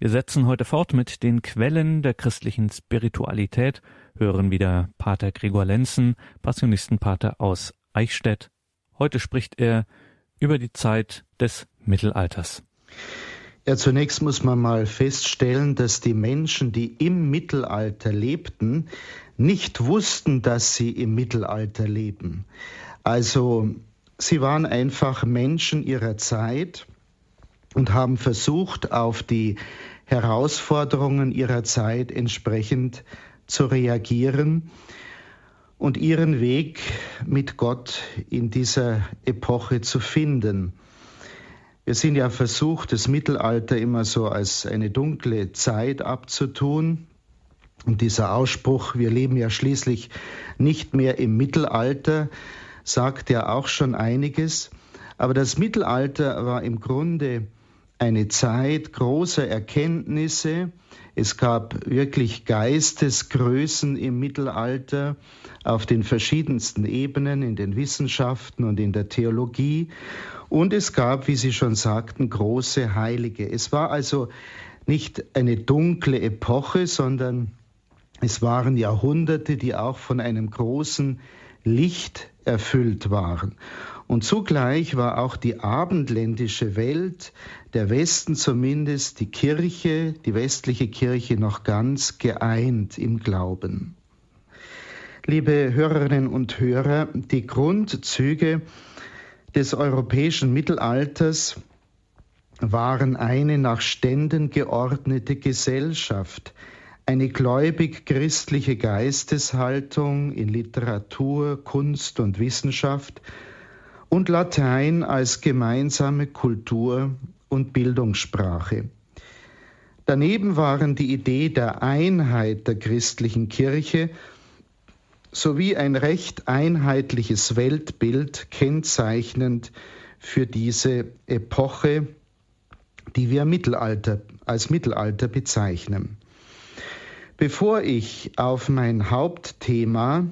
Wir setzen heute fort mit den Quellen der christlichen Spiritualität, hören wieder Pater Gregor Lenzen, Passionistenpater aus Eichstätt. Heute spricht er über die Zeit des Mittelalters. Ja, zunächst muss man mal feststellen, dass die Menschen, die im Mittelalter lebten, nicht wussten, dass sie im Mittelalter leben. Also sie waren einfach Menschen ihrer Zeit und haben versucht, auf die Herausforderungen ihrer Zeit entsprechend zu reagieren und ihren Weg mit Gott in dieser Epoche zu finden. Wir sind ja versucht, das Mittelalter immer so als eine dunkle Zeit abzutun. Und dieser Ausspruch, wir leben ja schließlich nicht mehr im Mittelalter, sagt ja auch schon einiges. Aber das Mittelalter war im Grunde eine Zeit großer Erkenntnisse. Es gab wirklich Geistesgrößen im Mittelalter auf den verschiedensten Ebenen, in den Wissenschaften und in der Theologie. Und es gab, wie Sie schon sagten, große Heilige. Es war also nicht eine dunkle Epoche, sondern es waren Jahrhunderte, die auch von einem großen Licht erfüllt waren. Und zugleich war auch die abendländische Welt, der Westen zumindest, die Kirche, die westliche Kirche noch ganz geeint im Glauben. Liebe Hörerinnen und Hörer, die Grundzüge des europäischen Mittelalters waren eine nach Ständen geordnete Gesellschaft, eine gläubig-christliche Geisteshaltung in Literatur, Kunst und Wissenschaft und Latein als gemeinsame Kultur- und Bildungssprache. Daneben waren die Idee der Einheit der christlichen Kirche sowie ein recht einheitliches Weltbild kennzeichnend für diese Epoche, die wir Mittelalter, als Mittelalter bezeichnen. Bevor ich auf mein Hauptthema,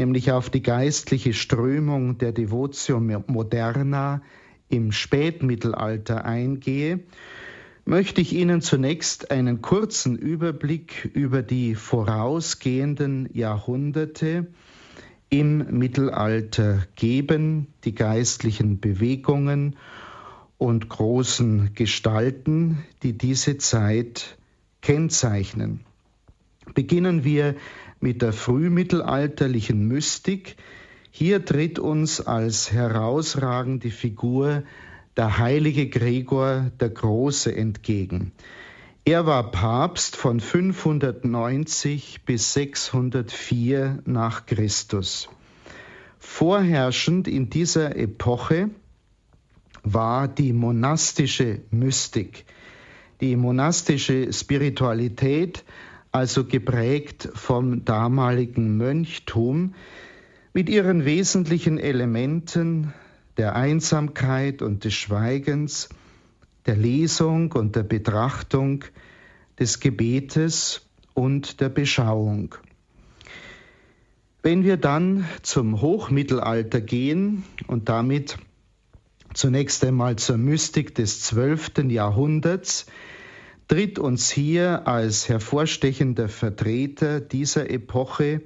nämlich auf die geistliche Strömung der Devotio Moderna im Spätmittelalter eingehe, möchte ich Ihnen zunächst einen kurzen Überblick über die vorausgehenden Jahrhunderte im Mittelalter geben, die geistlichen Bewegungen und großen Gestalten, die diese Zeit kennzeichnen. Beginnen wir mit der frühmittelalterlichen Mystik. Hier tritt uns als herausragende Figur der heilige Gregor der Große entgegen. Er war Papst von 590 bis 604 nach Christus. Vorherrschend in dieser Epoche war die monastische Mystik, die monastische Spiritualität, also geprägt vom damaligen Mönchtum, mit ihren wesentlichen Elementen der Einsamkeit und des Schweigens, der Lesung und der Betrachtung, des Gebetes und der Beschauung. Wenn wir dann zum Hochmittelalter gehen und damit zunächst einmal zur Mystik des zwölften Jahrhunderts, tritt uns hier als hervorstechender Vertreter dieser Epoche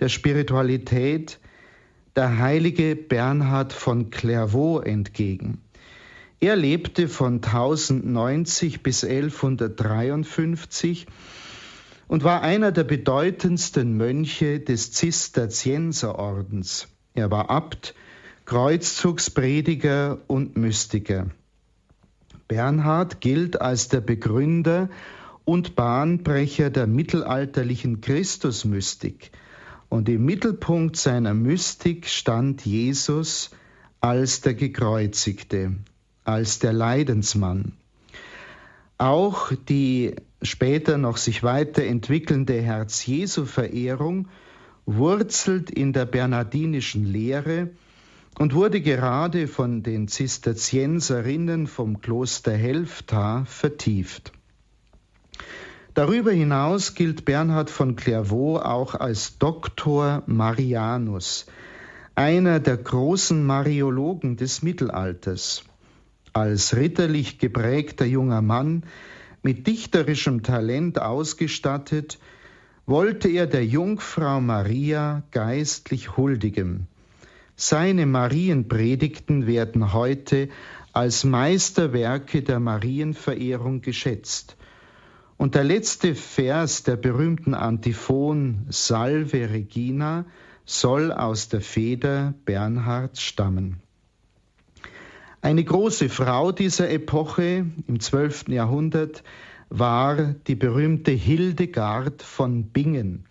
der Spiritualität der heilige Bernhard von Clairvaux entgegen. Er lebte von 1090 bis 1153 und war einer der bedeutendsten Mönche des Zisterzienserordens. Er war Abt, Kreuzzugsprediger und Mystiker. Bernhard gilt als der Begründer und Bahnbrecher der mittelalterlichen Christusmystik. Und im Mittelpunkt seiner Mystik stand Jesus als der Gekreuzigte, als der Leidensmann. Auch die später noch sich weiterentwickelnde Herz-Jesu-Verehrung wurzelt in der bernardinischen Lehre und wurde gerade von den Zisterzienserinnen vom Kloster Helfta vertieft. Darüber hinaus gilt Bernhard von Clairvaux auch als Doktor Marianus, einer der großen Mariologen des Mittelalters. Als ritterlich geprägter junger Mann mit dichterischem Talent ausgestattet, wollte er der Jungfrau Maria geistlich huldigen. Seine Marienpredigten werden heute als Meisterwerke der Marienverehrung geschätzt. Und der letzte Vers der berühmten Antiphon Salve Regina soll aus der Feder Bernhards stammen. Eine große Frau dieser Epoche im 12. Jahrhundert war die berühmte Hildegard von Bingen.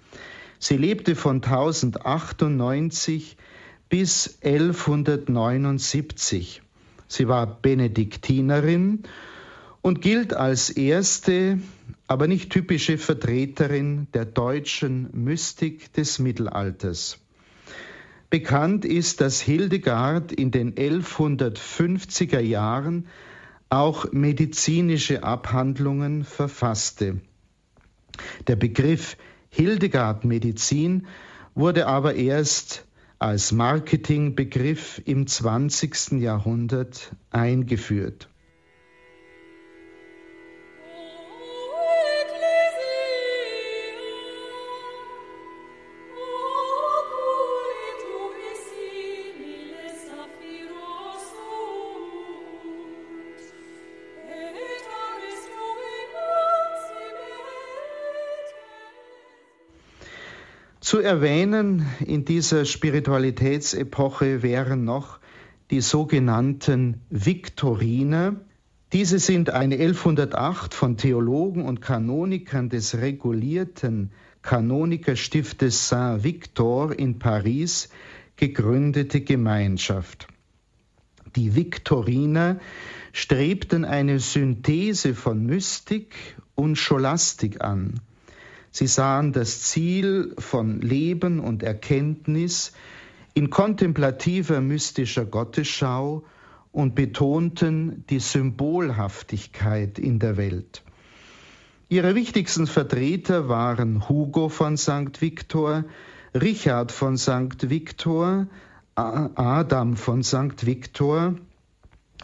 Sie lebte von 1098 bis 1179. Sie war Benediktinerin und gilt als erste, aber nicht typische Vertreterin der deutschen Mystik des Mittelalters. Bekannt ist, dass Hildegard in den 1150er Jahren auch medizinische Abhandlungen verfasste. Der Begriff Hildegard Medizin wurde aber erst als Marketingbegriff im 20. Jahrhundert eingeführt. Zu erwähnen in dieser Spiritualitätsepoche wären noch die sogenannten Viktoriner. Diese sind eine 1108 von Theologen und Kanonikern des regulierten Kanonikerstiftes Saint-Victor in Paris gegründete Gemeinschaft. Die Viktoriner strebten eine Synthese von Mystik und Scholastik an. Sie sahen das Ziel von Leben und Erkenntnis in kontemplativer mystischer Gottesschau und betonten die Symbolhaftigkeit in der Welt. Ihre wichtigsten Vertreter waren Hugo von St. Victor, Richard von St. Victor, Adam von St. Victor,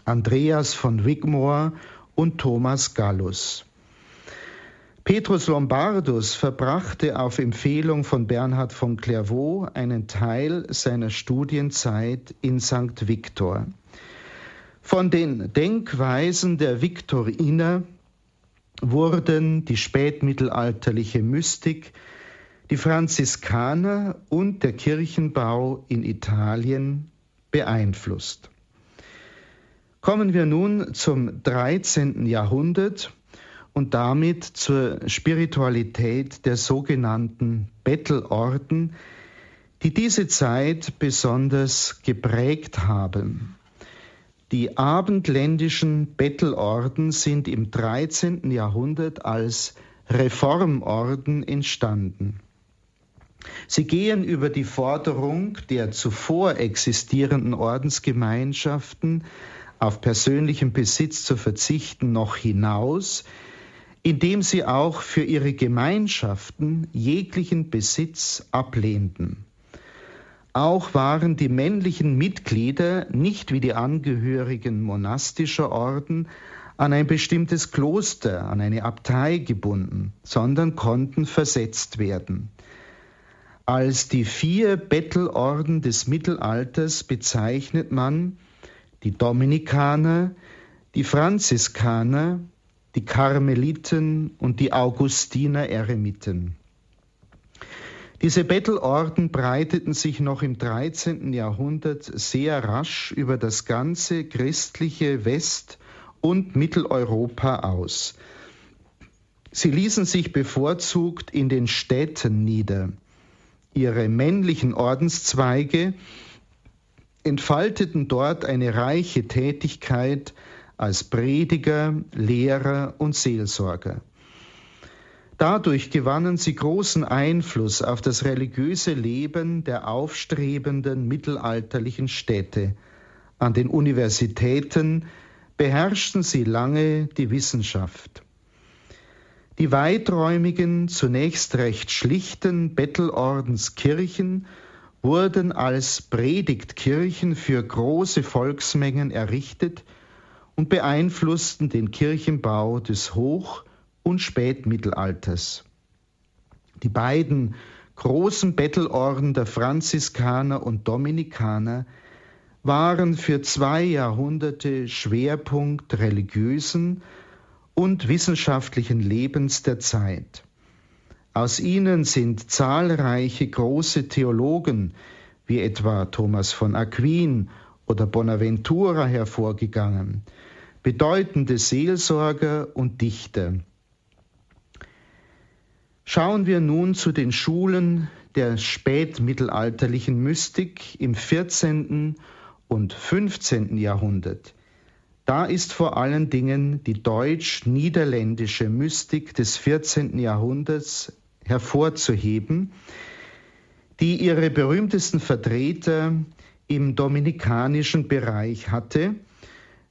Andreas von Wigmore und Thomas Gallus. Petrus Lombardus verbrachte auf Empfehlung von Bernhard von Clairvaux einen Teil seiner Studienzeit in St. Victor. Von den Denkweisen der Viktoriner wurden die spätmittelalterliche Mystik, die Franziskaner und der Kirchenbau in Italien beeinflusst. Kommen wir nun zum 13. Jahrhundert und damit zur Spiritualität der sogenannten Bettelorden, die diese Zeit besonders geprägt haben. Die abendländischen Bettelorden sind im 13. Jahrhundert als Reformorden entstanden. Sie gehen über die Forderung der zuvor existierenden Ordensgemeinschaften auf persönlichen Besitz zu verzichten noch hinaus, indem sie auch für ihre Gemeinschaften jeglichen Besitz ablehnten. Auch waren die männlichen Mitglieder nicht wie die Angehörigen monastischer Orden an ein bestimmtes Kloster, an eine Abtei gebunden, sondern konnten versetzt werden. Als die vier Bettelorden des Mittelalters bezeichnet man die Dominikaner, die Franziskaner, die Karmeliten und die Augustiner Eremiten. Diese Bettelorden breiteten sich noch im 13. Jahrhundert sehr rasch über das ganze christliche West- und Mitteleuropa aus. Sie ließen sich bevorzugt in den Städten nieder. Ihre männlichen Ordenszweige entfalteten dort eine reiche Tätigkeit als Prediger, Lehrer und Seelsorger. Dadurch gewannen sie großen Einfluss auf das religiöse Leben der aufstrebenden mittelalterlichen Städte. An den Universitäten beherrschten sie lange die Wissenschaft. Die weiträumigen, zunächst recht schlichten Bettelordenskirchen wurden als Predigtkirchen für große Volksmengen errichtet, und beeinflussten den Kirchenbau des Hoch- und Spätmittelalters. Die beiden großen Bettelorden der Franziskaner und Dominikaner waren für zwei Jahrhunderte Schwerpunkt religiösen und wissenschaftlichen Lebens der Zeit. Aus ihnen sind zahlreiche große Theologen wie etwa Thomas von Aquin oder Bonaventura hervorgegangen, bedeutende Seelsorger und Dichter. Schauen wir nun zu den Schulen der spätmittelalterlichen Mystik im 14. und 15. Jahrhundert. Da ist vor allen Dingen die deutsch-niederländische Mystik des 14. Jahrhunderts hervorzuheben, die ihre berühmtesten Vertreter im dominikanischen Bereich hatte,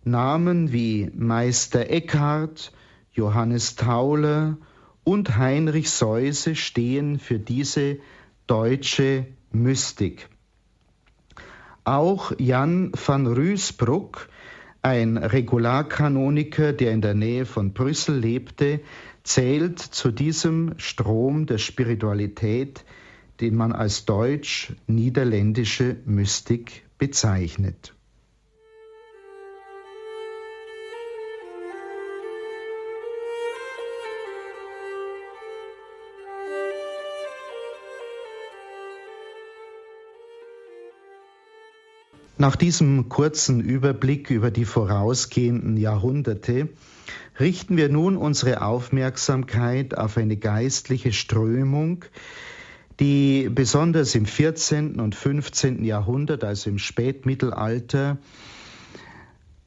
Namen wie Meister Eckhart, Johannes Tauler und Heinrich Seuse stehen für diese deutsche Mystik. Auch Jan van Ruysbroek, ein Regularkanoniker, der in der Nähe von Brüssel lebte, zählt zu diesem Strom der Spiritualität, den man als deutsch-niederländische Mystik bezeichnet. Nach diesem kurzen Überblick über die vorausgehenden Jahrhunderte richten wir nun unsere Aufmerksamkeit auf eine geistliche Strömung, die besonders im 14. und 15. Jahrhundert, also im Spätmittelalter,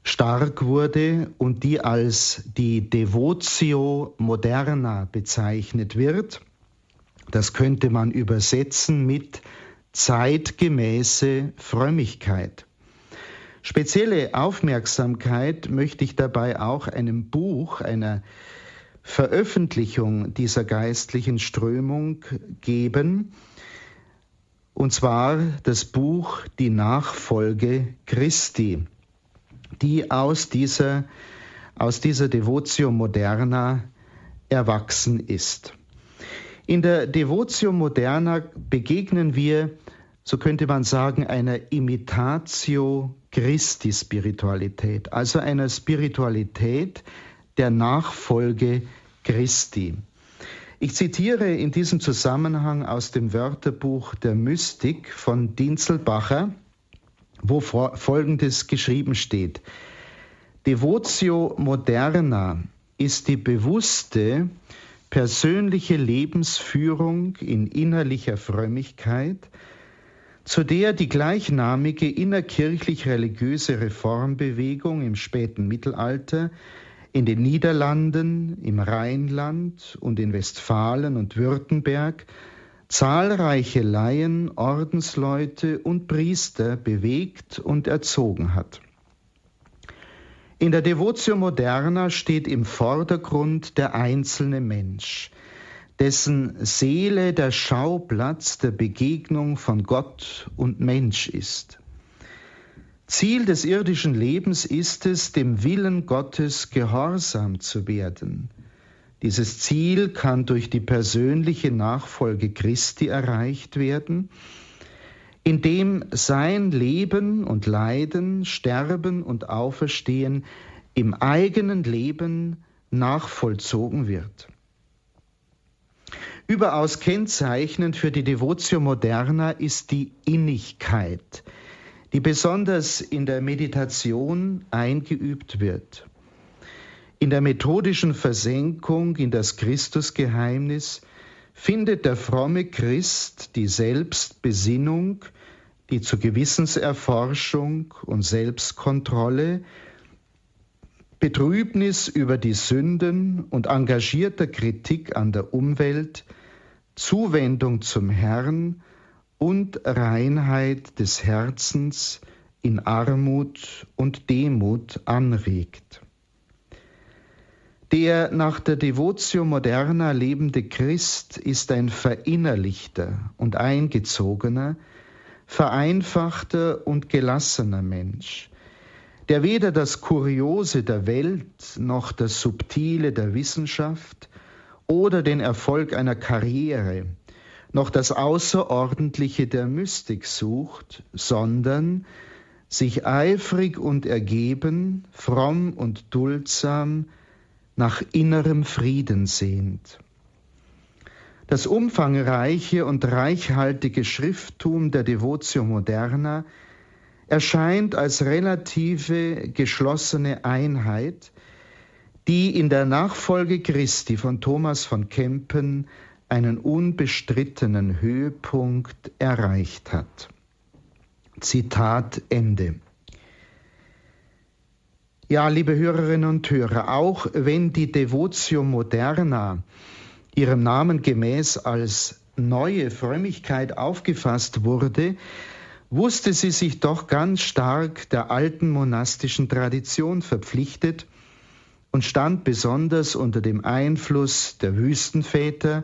stark wurde und die als die Devotio Moderna bezeichnet wird. Das könnte man übersetzen mit zeitgemäße Frömmigkeit. Spezielle Aufmerksamkeit möchte ich dabei auch einem Buch, einer Veröffentlichung dieser geistlichen Strömung geben, und zwar das Buch Die Nachfolge Christi, die aus dieser, aus dieser Devotio Moderna erwachsen ist. In der Devotio Moderna begegnen wir, so könnte man sagen, einer Imitatio Christi Spiritualität, also einer Spiritualität der Nachfolge Christi. Ich zitiere in diesem Zusammenhang aus dem Wörterbuch der Mystik von Dinzelbacher, wo Folgendes geschrieben steht. Devotio moderna ist die bewusste, persönliche Lebensführung in innerlicher Frömmigkeit, zu der die gleichnamige innerkirchlich-religiöse Reformbewegung im späten Mittelalter in den Niederlanden, im Rheinland und in Westfalen und Württemberg zahlreiche Laien, Ordensleute und Priester bewegt und erzogen hat. In der Devotio Moderna steht im Vordergrund der einzelne Mensch, dessen Seele der Schauplatz der Begegnung von Gott und Mensch ist. Ziel des irdischen Lebens ist es, dem Willen Gottes gehorsam zu werden. Dieses Ziel kann durch die persönliche Nachfolge Christi erreicht werden, in dem sein Leben und Leiden, Sterben und Auferstehen im eigenen Leben nachvollzogen wird. Überaus kennzeichnend für die Devotio Moderna ist die Innigkeit, die besonders in der Meditation eingeübt wird. In der methodischen Versenkung in das Christusgeheimnis findet der fromme Christ die Selbstbesinnung, die zur Gewissenserforschung und Selbstkontrolle, Betrübnis über die Sünden und engagierter Kritik an der Umwelt, Zuwendung zum Herrn und Reinheit des Herzens in Armut und Demut anregt. Der nach der Devotio Moderna lebende Christ ist ein verinnerlichter und eingezogener, vereinfachter und gelassener Mensch, der weder das Kuriose der Welt noch das Subtile der Wissenschaft oder den Erfolg einer Karriere noch das Außerordentliche der Mystik sucht, sondern sich eifrig und ergeben, fromm und duldsam nach innerem Frieden sehnt. Das umfangreiche und reichhaltige Schrifttum der Devotio Moderna erscheint als relative geschlossene Einheit, die in der Nachfolge Christi von Thomas von Kempen einen unbestrittenen Höhepunkt erreicht hat. Zitat Ende. Ja, liebe Hörerinnen und Hörer, auch wenn die Devotio Moderna ihrem Namen gemäß als neue Frömmigkeit aufgefasst wurde, wusste sie sich doch ganz stark der alten monastischen Tradition verpflichtet und stand besonders unter dem Einfluss der Wüstenväter,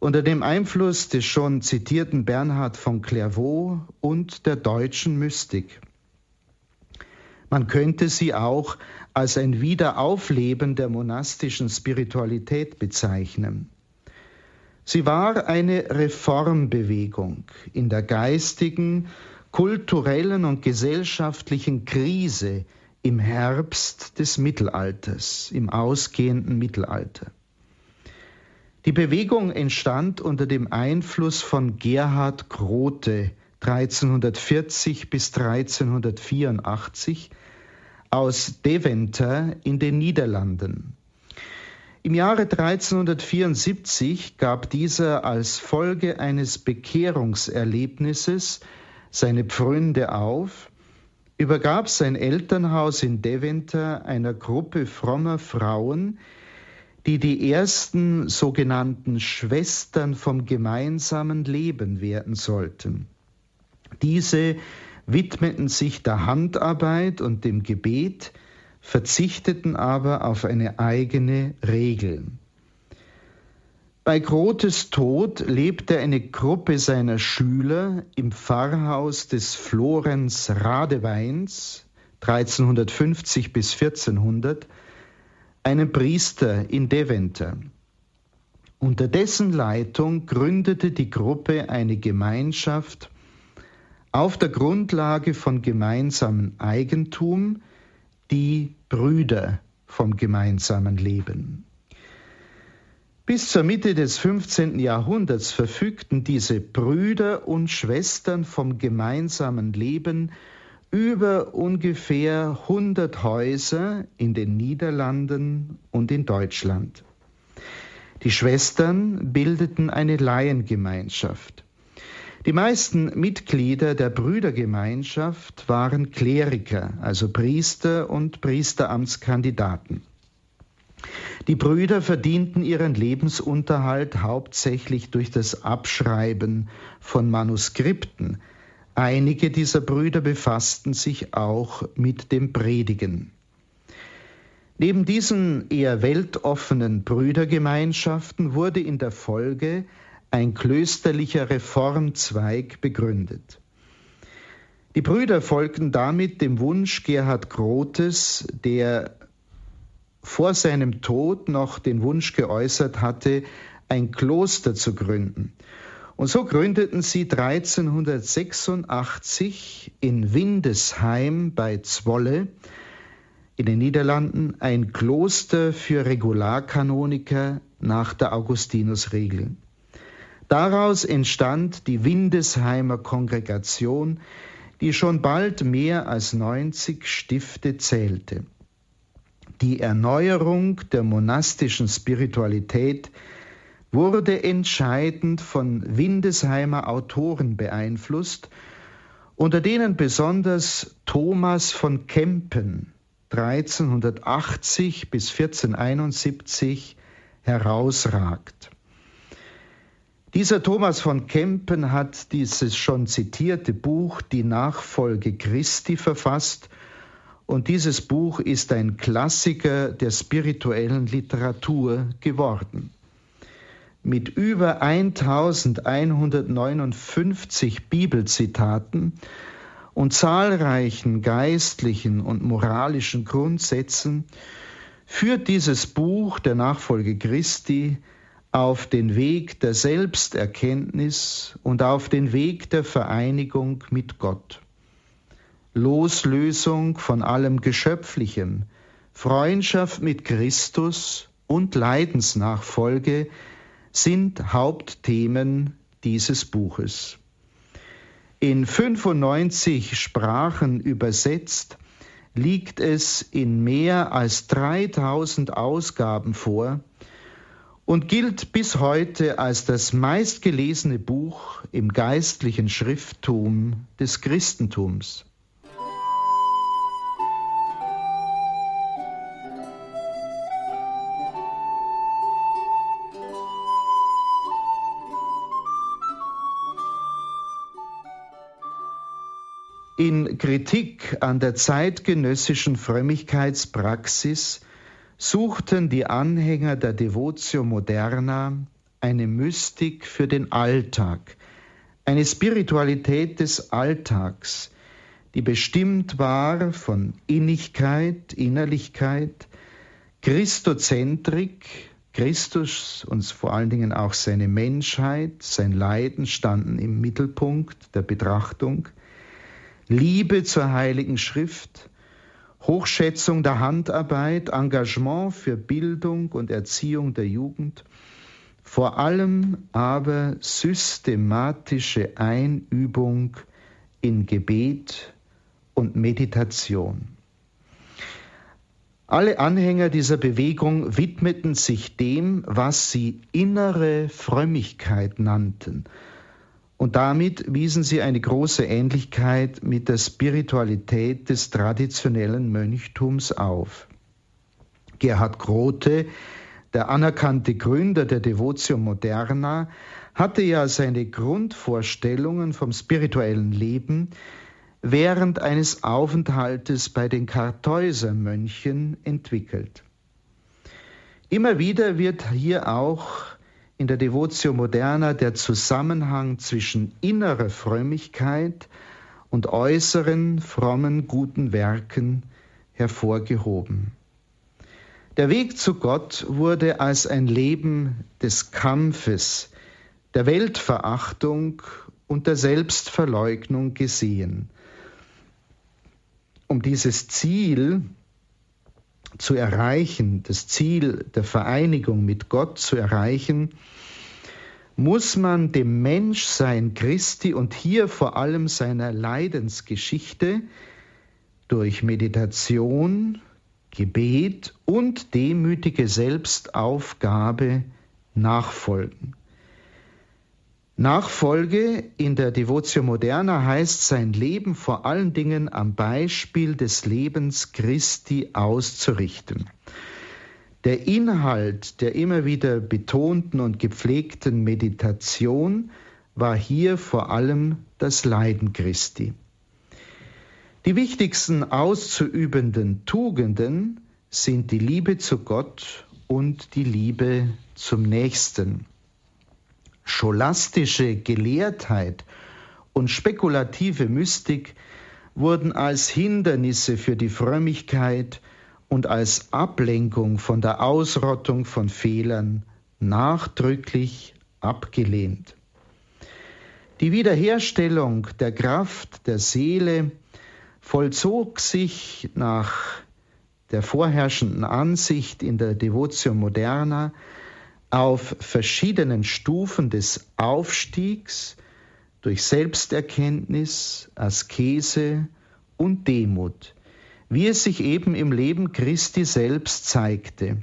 unter dem Einfluss des schon zitierten Bernhard von Clairvaux und der deutschen Mystik. Man könnte sie auch als ein Wiederaufleben der monastischen Spiritualität bezeichnen. Sie war eine Reformbewegung in der geistigen, kulturellen und gesellschaftlichen Krise im Herbst des Mittelalters, im ausgehenden Mittelalter. Die Bewegung entstand unter dem Einfluss von Gerhard Grote 1340 bis 1384 aus Deventer in den Niederlanden. Im Jahre 1374 gab dieser als Folge eines Bekehrungserlebnisses seine Pfründe auf, übergab sein Elternhaus in Deventer einer Gruppe frommer Frauen, die die ersten sogenannten Schwestern vom gemeinsamen Leben werden sollten. Diese widmeten sich der Handarbeit und dem Gebet, verzichteten aber auf eine eigene Regel. Bei Grotes Tod lebte eine Gruppe seiner Schüler im Pfarrhaus des Florenz Radeweins 1350 bis 1400 einen Priester in Deventer. Unter dessen Leitung gründete die Gruppe eine Gemeinschaft auf der Grundlage von gemeinsamem Eigentum, die Brüder vom gemeinsamen Leben. Bis zur Mitte des 15. Jahrhunderts verfügten diese Brüder und Schwestern vom gemeinsamen Leben über ungefähr 100 Häuser in den Niederlanden und in Deutschland. Die Schwestern bildeten eine Laiengemeinschaft. Die meisten Mitglieder der Brüdergemeinschaft waren Kleriker, also Priester und Priesteramtskandidaten. Die Brüder verdienten ihren Lebensunterhalt hauptsächlich durch das Abschreiben von Manuskripten, Einige dieser Brüder befassten sich auch mit dem Predigen. Neben diesen eher weltoffenen Brüdergemeinschaften wurde in der Folge ein klösterlicher Reformzweig begründet. Die Brüder folgten damit dem Wunsch Gerhard Grotes, der vor seinem Tod noch den Wunsch geäußert hatte, ein Kloster zu gründen und so gründeten sie 1386 in Windesheim bei Zwolle in den Niederlanden ein Kloster für Regularkanoniker nach der Augustinusregel. Daraus entstand die Windesheimer Kongregation, die schon bald mehr als 90 Stifte zählte. Die Erneuerung der monastischen Spiritualität wurde entscheidend von Windesheimer Autoren beeinflusst, unter denen besonders Thomas von Kempen 1380 bis 1471 herausragt. Dieser Thomas von Kempen hat dieses schon zitierte Buch Die Nachfolge Christi verfasst. Und dieses Buch ist ein Klassiker der spirituellen Literatur geworden. Mit über 1159 Bibelzitaten und zahlreichen geistlichen und moralischen Grundsätzen führt dieses Buch der Nachfolge Christi auf den Weg der Selbsterkenntnis und auf den Weg der Vereinigung mit Gott. Loslösung von allem Geschöpflichem, Freundschaft mit Christus und Leidensnachfolge sind Hauptthemen dieses Buches. In 95 Sprachen übersetzt liegt es in mehr als 3000 Ausgaben vor und gilt bis heute als das meistgelesene Buch im geistlichen Schrifttum des Christentums. In Kritik an der zeitgenössischen Frömmigkeitspraxis suchten die Anhänger der Devotio Moderna eine Mystik für den Alltag, eine Spiritualität des Alltags, die bestimmt war von Innigkeit, Innerlichkeit, Christozentrik, Christus und vor allen Dingen auch seine Menschheit, sein Leiden standen im Mittelpunkt der Betrachtung, Liebe zur Heiligen Schrift, Hochschätzung der Handarbeit, Engagement für Bildung und Erziehung der Jugend, vor allem aber systematische Einübung in Gebet und Meditation. Alle Anhänger dieser Bewegung widmeten sich dem, was sie innere Frömmigkeit nannten, und damit wiesen sie eine große Ähnlichkeit mit der Spiritualität des traditionellen Mönchtums auf. Gerhard Grote, der anerkannte Gründer der Devotio Moderna, hatte ja seine Grundvorstellungen vom spirituellen Leben während eines Aufenthaltes bei den Kartäusermönchen entwickelt. Immer wieder wird hier auch in der Devotio Moderna der Zusammenhang zwischen innerer Frömmigkeit und äußeren frommen guten Werken hervorgehoben. Der Weg zu Gott wurde als ein Leben des Kampfes, der Weltverachtung und der Selbstverleugnung gesehen. Um dieses Ziel zu erreichen, das Ziel der Vereinigung mit Gott zu erreichen, muss man dem Menschsein Christi und hier vor allem seiner Leidensgeschichte durch Meditation, Gebet und demütige Selbstaufgabe nachfolgen. Nachfolge in der Devotio Moderna heißt, sein Leben vor allen Dingen am Beispiel des Lebens Christi auszurichten. Der Inhalt der immer wieder betonten und gepflegten Meditation war hier vor allem das Leiden Christi. Die wichtigsten auszuübenden Tugenden sind die Liebe zu Gott und die Liebe zum Nächsten scholastische Gelehrtheit und spekulative Mystik wurden als Hindernisse für die Frömmigkeit und als Ablenkung von der Ausrottung von Fehlern nachdrücklich abgelehnt. Die Wiederherstellung der Kraft der Seele vollzog sich nach der vorherrschenden Ansicht in der Devotio Moderna auf verschiedenen Stufen des Aufstiegs durch Selbsterkenntnis, Askese und Demut, wie es sich eben im Leben Christi selbst zeigte.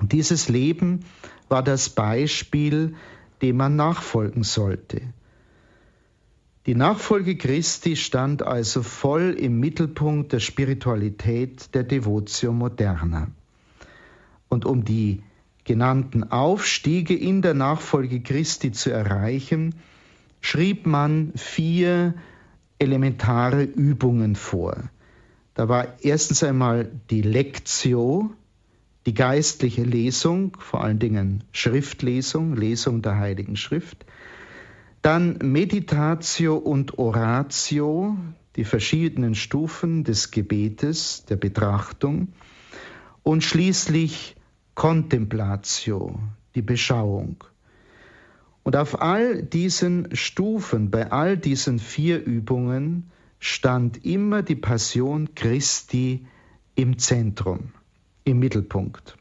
Dieses Leben war das Beispiel, dem man nachfolgen sollte. Die Nachfolge Christi stand also voll im Mittelpunkt der Spiritualität der Devotio Moderna. Und um die genannten Aufstiege in der Nachfolge Christi zu erreichen, schrieb man vier elementare Übungen vor. Da war erstens einmal die Lectio, die geistliche Lesung, vor allen Dingen Schriftlesung, Lesung der Heiligen Schrift. Dann Meditatio und Oratio, die verschiedenen Stufen des Gebetes, der Betrachtung. Und schließlich Contemplatio, die Beschauung. Und auf all diesen Stufen, bei all diesen vier Übungen, stand immer die Passion Christi im Zentrum, im Mittelpunkt.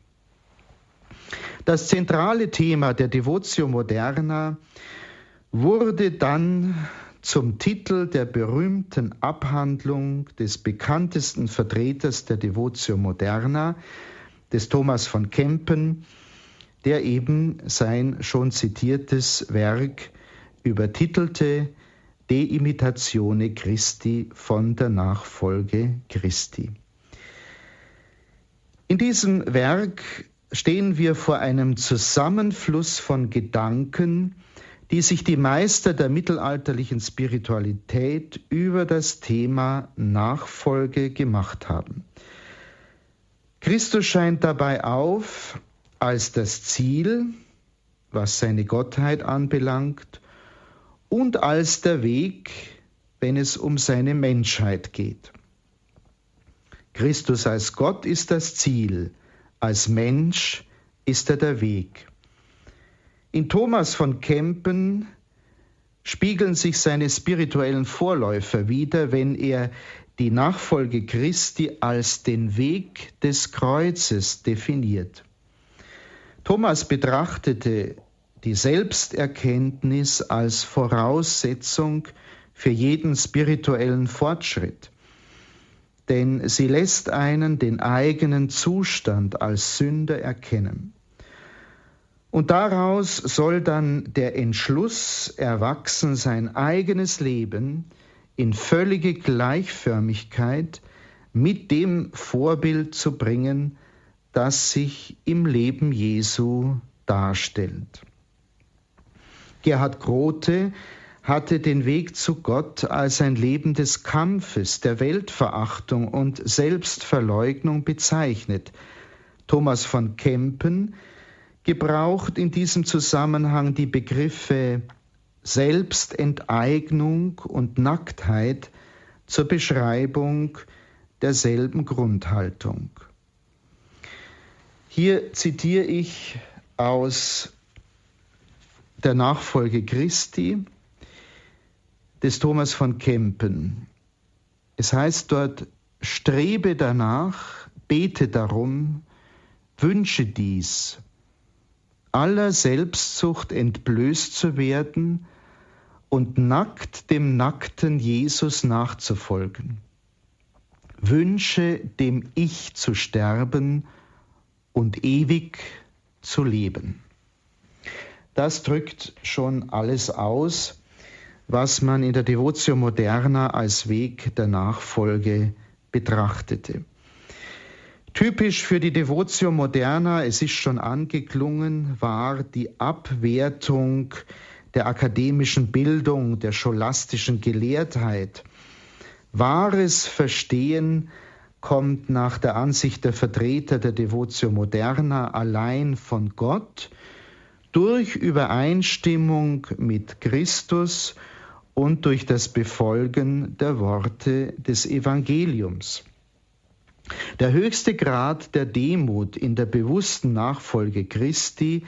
Das zentrale Thema der Devotio Moderna wurde dann zum Titel der berühmten Abhandlung des bekanntesten Vertreters der Devotio Moderna, des Thomas von Kempen, der eben sein schon zitiertes Werk übertitelte De Imitatione Christi von der Nachfolge Christi. In diesem Werk stehen wir vor einem Zusammenfluss von Gedanken, die sich die Meister der mittelalterlichen Spiritualität über das Thema Nachfolge gemacht haben. Christus scheint dabei auf als das Ziel, was seine Gottheit anbelangt, und als der Weg, wenn es um seine Menschheit geht. Christus als Gott ist das Ziel, als Mensch ist er der Weg. In Thomas von Kempen spiegeln sich seine spirituellen Vorläufer wieder, wenn er die Nachfolge Christi als den Weg des Kreuzes definiert. Thomas betrachtete die Selbsterkenntnis als Voraussetzung für jeden spirituellen Fortschritt, denn sie lässt einen den eigenen Zustand als Sünder erkennen. Und daraus soll dann der Entschluss erwachsen, sein eigenes Leben in völlige Gleichförmigkeit mit dem Vorbild zu bringen, das sich im Leben Jesu darstellt. Gerhard Grote hatte den Weg zu Gott als ein Leben des Kampfes, der Weltverachtung und Selbstverleugnung bezeichnet. Thomas von Kempen gebraucht in diesem Zusammenhang die Begriffe Selbstenteignung und Nacktheit zur Beschreibung derselben Grundhaltung. Hier zitiere ich aus der Nachfolge Christi des Thomas von Kempen. Es heißt dort, strebe danach, bete darum, wünsche dies, aller Selbstsucht entblößt zu werden und nackt dem nackten Jesus nachzufolgen. Wünsche dem Ich zu sterben und ewig zu leben. Das drückt schon alles aus, was man in der Devotio Moderna als Weg der Nachfolge betrachtete. Typisch für die Devotio Moderna, es ist schon angeklungen, war die Abwertung der akademischen Bildung, der scholastischen Gelehrtheit. Wahres Verstehen kommt nach der Ansicht der Vertreter der Devotio Moderna allein von Gott durch Übereinstimmung mit Christus und durch das Befolgen der Worte des Evangeliums. Der höchste Grad der Demut in der bewussten Nachfolge Christi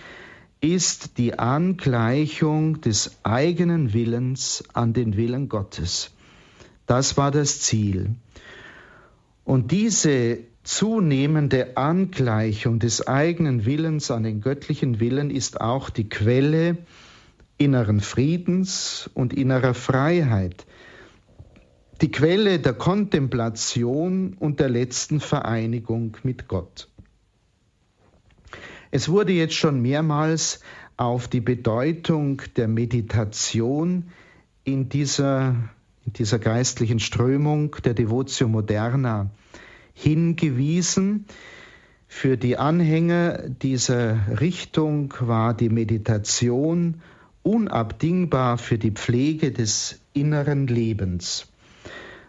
ist die Angleichung des eigenen Willens an den Willen Gottes. Das war das Ziel. Und diese zunehmende Angleichung des eigenen Willens an den göttlichen Willen ist auch die Quelle inneren Friedens und innerer Freiheit, die Quelle der Kontemplation und der letzten Vereinigung mit Gott. Es wurde jetzt schon mehrmals auf die Bedeutung der Meditation in dieser, in dieser geistlichen Strömung der Devotio Moderna hingewiesen. Für die Anhänger dieser Richtung war die Meditation unabdingbar für die Pflege des inneren Lebens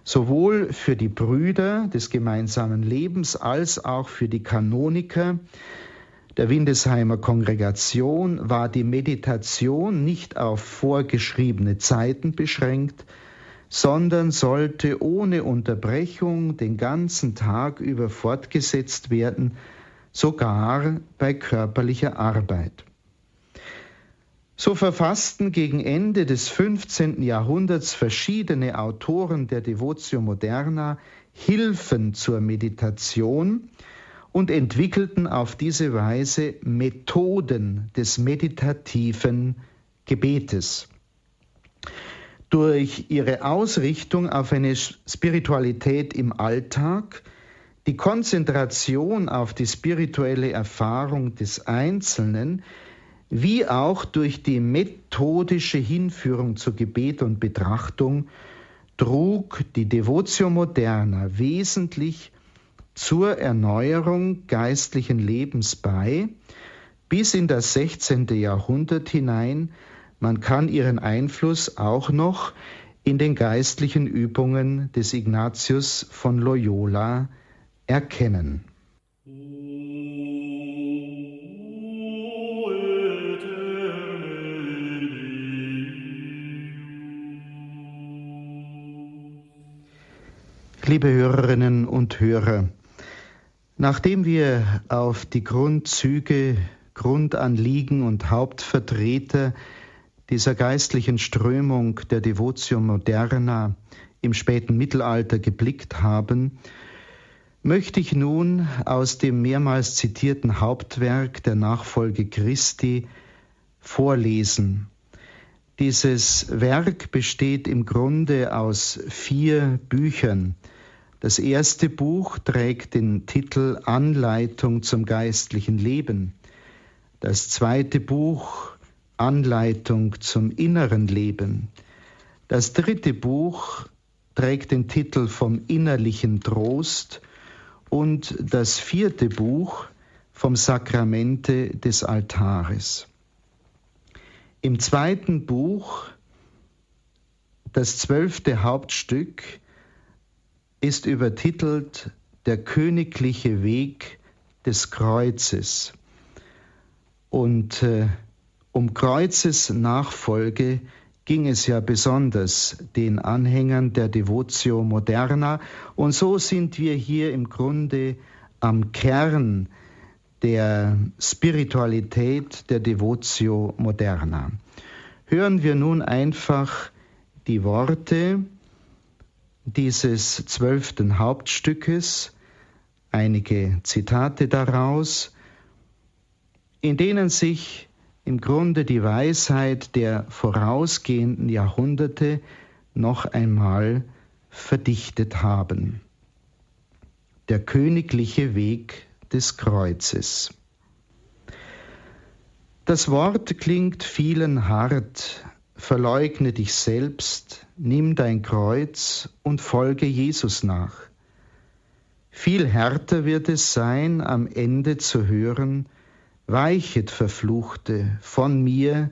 sowohl für die Brüder des gemeinsamen Lebens als auch für die Kanoniker der Windesheimer Kongregation war die Meditation nicht auf vorgeschriebene Zeiten beschränkt, sondern sollte ohne Unterbrechung den ganzen Tag über fortgesetzt werden, sogar bei körperlicher Arbeit. So verfassten gegen Ende des 15. Jahrhunderts verschiedene Autoren der Devotio Moderna Hilfen zur Meditation und entwickelten auf diese Weise Methoden des meditativen Gebetes. Durch ihre Ausrichtung auf eine Spiritualität im Alltag, die Konzentration auf die spirituelle Erfahrung des Einzelnen, wie auch durch die methodische Hinführung zu Gebet und Betrachtung trug die Devotio Moderna wesentlich zur Erneuerung geistlichen Lebens bei, bis in das 16. Jahrhundert hinein. Man kann ihren Einfluss auch noch in den geistlichen Übungen des Ignatius von Loyola erkennen. Liebe Hörerinnen und Hörer, nachdem wir auf die Grundzüge, Grundanliegen und Hauptvertreter dieser geistlichen Strömung der Devotio Moderna im späten Mittelalter geblickt haben, möchte ich nun aus dem mehrmals zitierten Hauptwerk der Nachfolge Christi vorlesen. Dieses Werk besteht im Grunde aus vier Büchern. Das erste Buch trägt den Titel Anleitung zum geistlichen Leben. Das zweite Buch Anleitung zum inneren Leben. Das dritte Buch trägt den Titel vom innerlichen Trost und das vierte Buch vom Sakramente des Altares. Im zweiten Buch, das zwölfte Hauptstück, ist übertitelt Der königliche Weg des Kreuzes. Und äh, um Kreuzes Nachfolge ging es ja besonders den Anhängern der Devotio Moderna. Und so sind wir hier im Grunde am Kern der Spiritualität der Devotio Moderna. Hören wir nun einfach die Worte dieses zwölften Hauptstückes, einige Zitate daraus, in denen sich im Grunde die Weisheit der vorausgehenden Jahrhunderte noch einmal verdichtet haben. Der königliche Weg des Kreuzes. Das Wort klingt vielen hart, verleugne dich selbst, nimm dein Kreuz und folge Jesus nach. Viel härter wird es sein, am Ende zu hören, Weichet, Verfluchte, von mir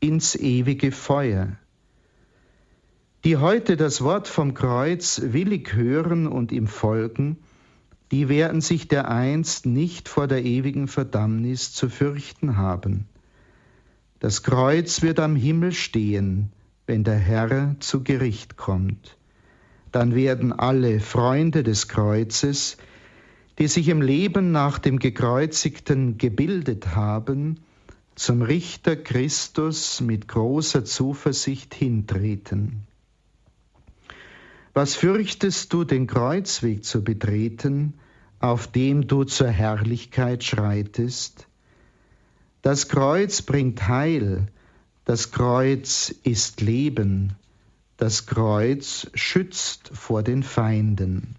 ins ewige Feuer. Die heute das Wort vom Kreuz willig hören und ihm folgen, die werden sich dereinst nicht vor der ewigen Verdammnis zu fürchten haben. Das Kreuz wird am Himmel stehen, wenn der Herr zu Gericht kommt. Dann werden alle Freunde des Kreuzes, die sich im Leben nach dem Gekreuzigten gebildet haben, zum Richter Christus mit großer Zuversicht hintreten. Was fürchtest du, den Kreuzweg zu betreten, auf dem du zur Herrlichkeit schreitest? Das Kreuz bringt Heil, das Kreuz ist Leben, das Kreuz schützt vor den Feinden.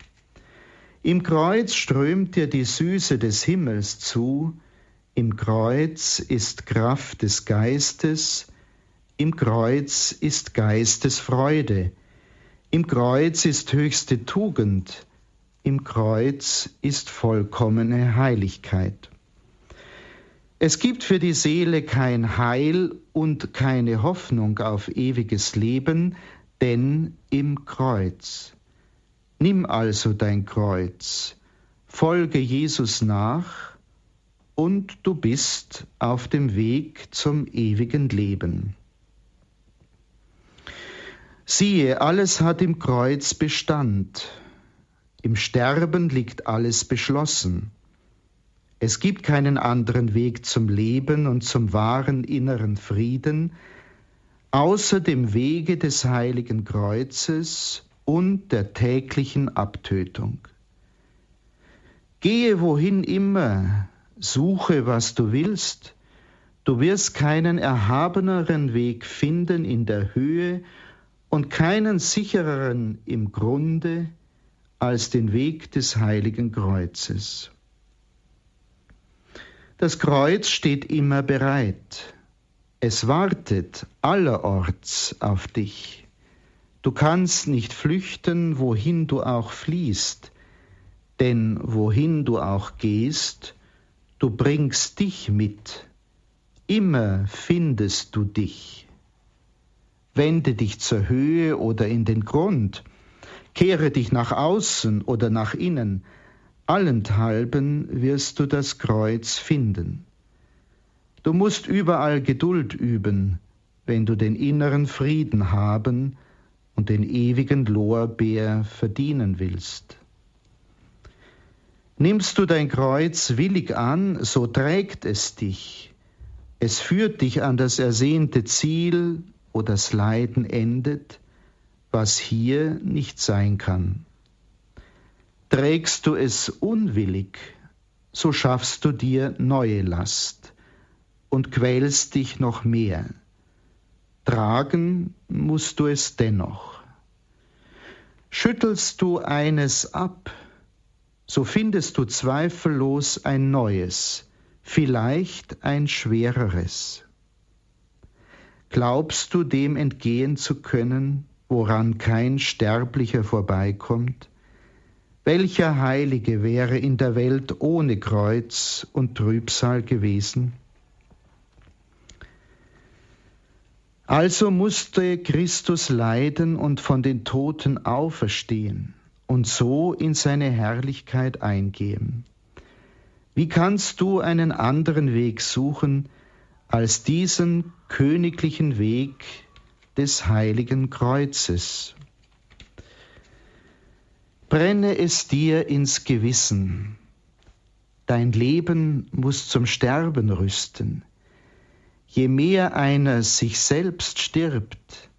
Im Kreuz strömt dir die Süße des Himmels zu, im Kreuz ist Kraft des Geistes, im Kreuz ist Geistesfreude, im Kreuz ist höchste Tugend, im Kreuz ist vollkommene Heiligkeit. Es gibt für die Seele kein Heil und keine Hoffnung auf ewiges Leben, denn im Kreuz. Nimm also dein Kreuz, folge Jesus nach, und du bist auf dem Weg zum ewigen Leben. Siehe, alles hat im Kreuz Bestand, im Sterben liegt alles beschlossen. Es gibt keinen anderen Weg zum Leben und zum wahren inneren Frieden, außer dem Wege des heiligen Kreuzes und der täglichen Abtötung. Gehe wohin immer, suche, was du willst, du wirst keinen erhabeneren Weg finden in der Höhe und keinen sichereren im Grunde als den Weg des heiligen Kreuzes. Das Kreuz steht immer bereit. Es wartet allerorts auf dich. Du kannst nicht flüchten, wohin du auch fliehst, denn wohin du auch gehst, du bringst dich mit, immer findest du dich. Wende dich zur Höhe oder in den Grund, kehre dich nach außen oder nach innen, allenthalben wirst du das Kreuz finden. Du musst überall Geduld üben, wenn du den inneren Frieden haben und den ewigen Lorbeer verdienen willst. Nimmst du dein Kreuz willig an, so trägt es dich. Es führt dich an das ersehnte Ziel, wo das Leiden endet, was hier nicht sein kann. Trägst du es unwillig, so schaffst du dir neue Last und quälst dich noch mehr. Tragen musst du es dennoch. Schüttelst du eines ab, so findest du zweifellos ein neues, vielleicht ein schwereres. Glaubst du dem entgehen zu können, woran kein Sterblicher vorbeikommt? Welcher Heilige wäre in der Welt ohne Kreuz und Trübsal gewesen? Also musste Christus leiden und von den Toten auferstehen und so in seine Herrlichkeit eingehen. Wie kannst du einen anderen Weg suchen als diesen königlichen Weg des heiligen Kreuzes? Brenne es dir ins Gewissen. Dein Leben muss zum Sterben rüsten. Je mehr einer sich selbst stirbt,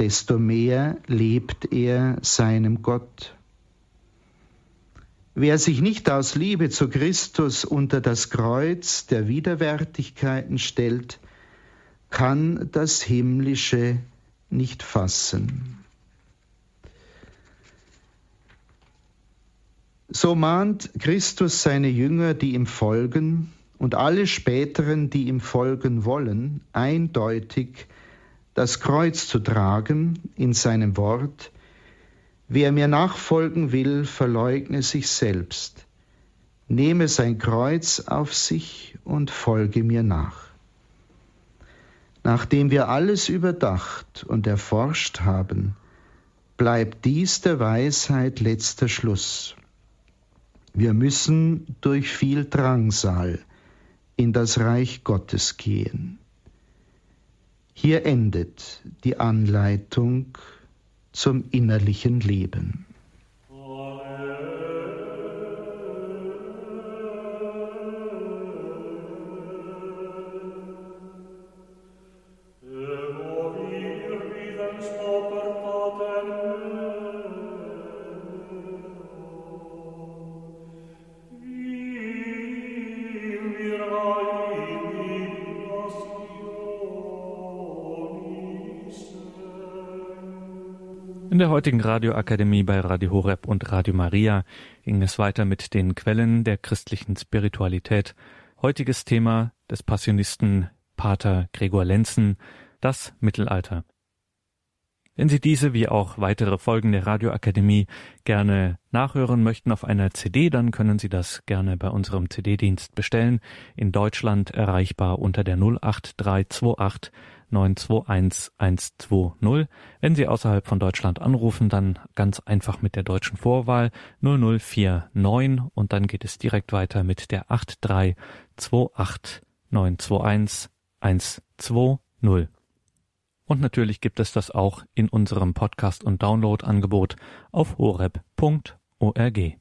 desto mehr lebt er seinem Gott. Wer sich nicht aus Liebe zu Christus unter das Kreuz der Widerwärtigkeiten stellt, kann das Himmlische nicht fassen. So mahnt Christus seine Jünger, die ihm folgen, und alle späteren, die ihm folgen wollen, eindeutig das Kreuz zu tragen in seinem Wort, Wer mir nachfolgen will, verleugne sich selbst, nehme sein Kreuz auf sich und folge mir nach. Nachdem wir alles überdacht und erforscht haben, bleibt dies der Weisheit letzter Schluss. Wir müssen durch viel Drangsal in das Reich Gottes gehen. Hier endet die Anleitung zum innerlichen Leben. Der heutigen Radioakademie bei Radio Horeb und Radio Maria ging es weiter mit den Quellen der christlichen Spiritualität. Heutiges Thema des Passionisten Pater Gregor Lenzen, das Mittelalter. Wenn Sie diese wie auch weitere Folgen der Radioakademie gerne nachhören möchten auf einer CD, dann können Sie das gerne bei unserem CD-Dienst bestellen. In Deutschland erreichbar unter der 08328 921 120. Wenn Sie außerhalb von Deutschland anrufen, dann ganz einfach mit der deutschen Vorwahl 0049 und dann geht es direkt weiter mit der 8328 921 120. Und natürlich gibt es das auch in unserem Podcast- und Download-Angebot auf horeb.org.